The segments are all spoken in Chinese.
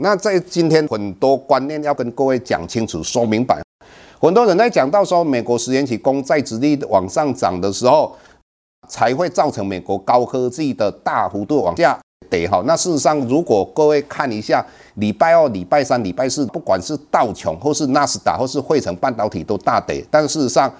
那在今天很多观念要跟各位讲清楚、说明白。很多人在讲到说，美国十年期公债殖利率往上涨的时候，才会造成美国高科技的大幅度往下跌。哈，那事实上，如果各位看一下礼拜二、礼拜三、礼拜四，不管是道琼或是纳斯达或是费城半导体都大跌。但事实上，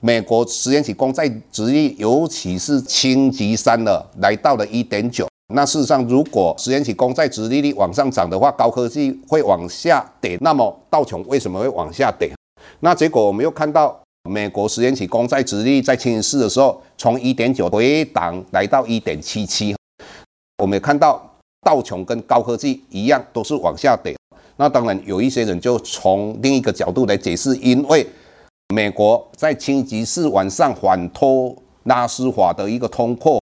美国十年期公债殖利率，尤其是星级三的，来到了一点九。那事实上，如果十年期公债殖利率往上涨的话，高科技会往下跌。那么道琼为什么会往下跌？那结果我们又看到美国十年期公债殖利率在星期四的时候，从一点九回档来到一点七七。我们也看到道琼跟高科技一样都是往下跌。那当然有一些人就从另一个角度来解释，因为美国在星期四晚上反托拉斯法的一个通过。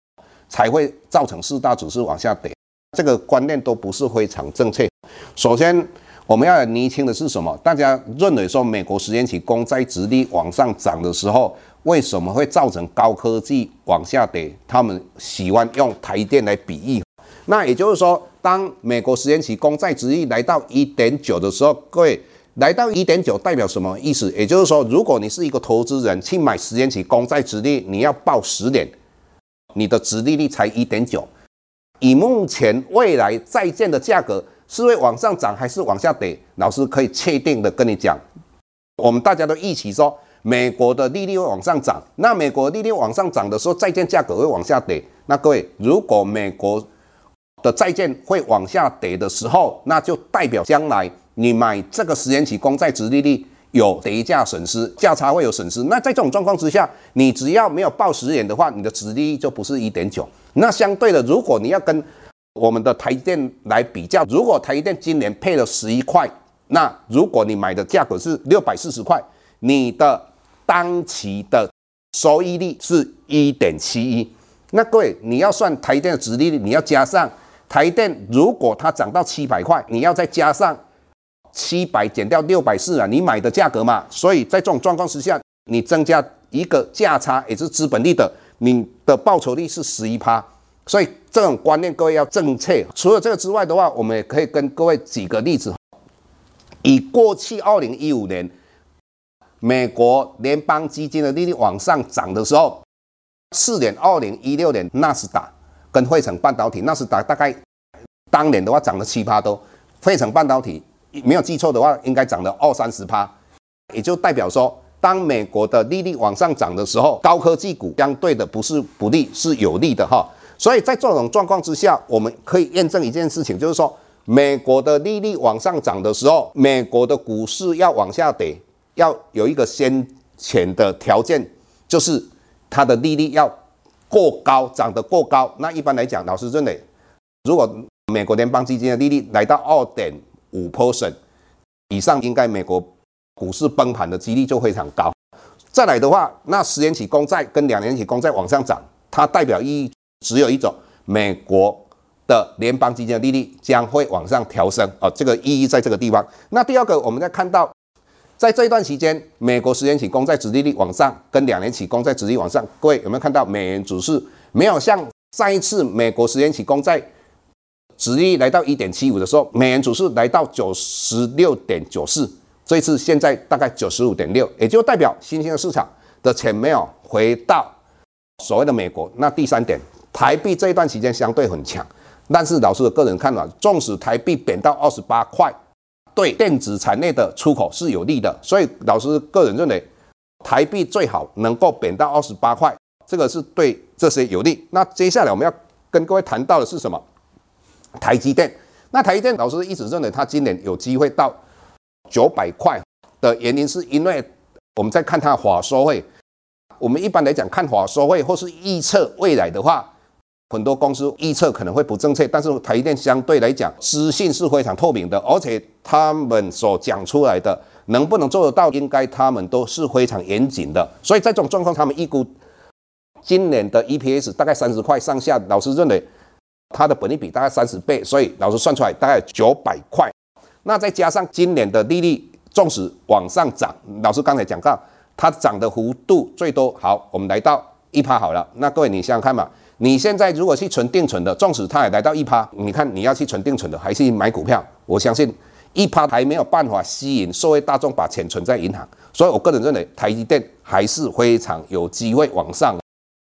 才会造成四大指数往下跌，这个观念都不是非常正确。首先，我们要厘清的是什么？大家认为说美国十年期公债殖利率往上涨的时候，为什么会造成高科技往下跌？他们喜欢用台电来比喻。那也就是说，当美国十年期公债殖利率来到一点九的时候，各位来到一点九代表什么意思？也就是说，如果你是一个投资人去买十年期公债殖利率，你要报十年。你的殖利率才一点九，以目前未来债券的价格是会往上涨还是往下跌？老师可以确定的跟你讲，我们大家都一起说，美国的利率会往上涨。那美国利率往上涨的时候，债券价格会往下跌。那各位，如果美国的债券会往下跌的时候，那就代表将来你买这个十年期公债殖利率。有跌价损失，价差会有损失。那在这种状况之下，你只要没有报十元的话，你的殖利率就不是一点九。那相对的，如果你要跟我们的台电来比较，如果台电今年配了十一块，那如果你买的价格是六百四十块，你的当期的收益率是一点七一。那各位，你要算台电的殖利率，你要加上台电，如果它涨到七百块，你要再加上。七百减掉六百四啊，你买的价格嘛，所以在这种状况之下，你增加一个价差，也就是资本利的，你的报酬率是十一趴，所以这种观念各位要正确。除了这个之外的话，我们也可以跟各位举个例子，以过去二零一五年美国联邦基金的利率往上涨的时候，四年二零一六年纳斯达跟费城半导体，纳斯达大概当年的话涨了七趴多，费城半导体。没有记错的话，应该涨了二三十趴，也就代表说，当美国的利率往上涨的时候，高科技股相对的不是不利，是有利的哈。所以在这种状况之下，我们可以验证一件事情，就是说，美国的利率往上涨的时候，美国的股市要往下跌，要有一个先前的条件，就是它的利率要过高，涨得过高。那一般来讲，老师认为，如果美国联邦基金的利率来到二点五 percent 以上，应该美国股市崩盘的几率就非常高。再来的话，那十年期公债跟两年期公债往上涨，它代表意义只有一种：美国的联邦基金的利率将会往上调升啊，这个意义在这个地方。那第二个，我们再看到，在这一段期间，美国十年期公债殖利率往上，跟两年期公债殖利率往上，各位有没有看到美元指数没有像上一次美国十年期公债？殖利率来到一点七五的时候，美元指数来到九十六点九四，这一次现在大概九十五点六，也就代表新兴的市场的钱没有回到所谓的美国。那第三点，台币这一段期间相对很强，但是老师的个人看法，纵使台币贬到二十八块，对电子产业的出口是有利的，所以老师个人认为，台币最好能够贬到二十八块，这个是对这些有利。那接下来我们要跟各位谈到的是什么？台积电。那台积电老师一直认为它今年有机会到九百块的原因，是因为我们在看它法说会。我们一般来讲看法说会或是预测未来的话，很多公司预测可能会不正确，但是台积电相对来讲资讯是非常透明的，而且他们所讲出来的能不能做得到，应该他们都是非常严谨的。所以在这种状况，他们预估今年的 EPS 大概三十块上下。老师认为它的本利比大概三十倍，所以老师算出来大概九百块。那再加上今年的利率纵使往上涨，老师刚才讲到。它涨的幅度最多，好，我们来到一趴好了。那各位你想想看嘛，你现在如果去存定存的，纵使它也来到一趴，你看你要去存定存的，还是买股票？我相信一趴还没有办法吸引社会大众把钱存在银行，所以我个人认为台积电还是非常有机会往上。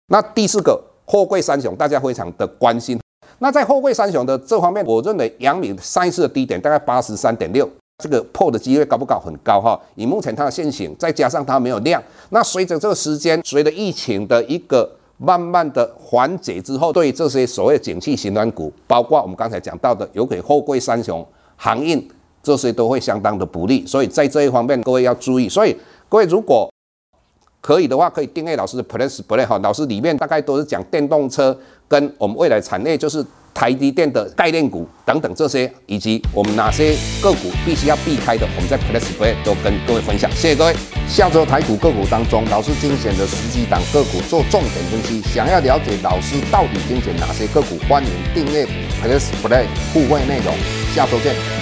那第四个货柜三雄，大家非常的关心。那在货柜三雄的这方面，我认为阳明上一次的低点大概八十三点六。这个破的机会高不高？很高哈。以目前它的线型，再加上它没有量，那随着这个时间，随着疫情的一个慢慢的缓解之后，对这些所谓景气循环股，包括我们刚才讲到的，有给货柜三雄、航运这些都会相当的不利。所以在这一方面，各位要注意。所以各位如果可以的话，可以订阅老师的 Plus Play 哈。老师里面大概都是讲电动车跟我们未来产业，就是。台积电的概念股等等这些，以及我们哪些个股必须要避开的，我们在 Plus Play 都跟各位分享。谢谢各位。下周台股个股当中，老师精选的十几档个股做重点分析。想要了解老师到底精选哪些个股，欢迎订阅 Plus Play 互惠内容。下周见。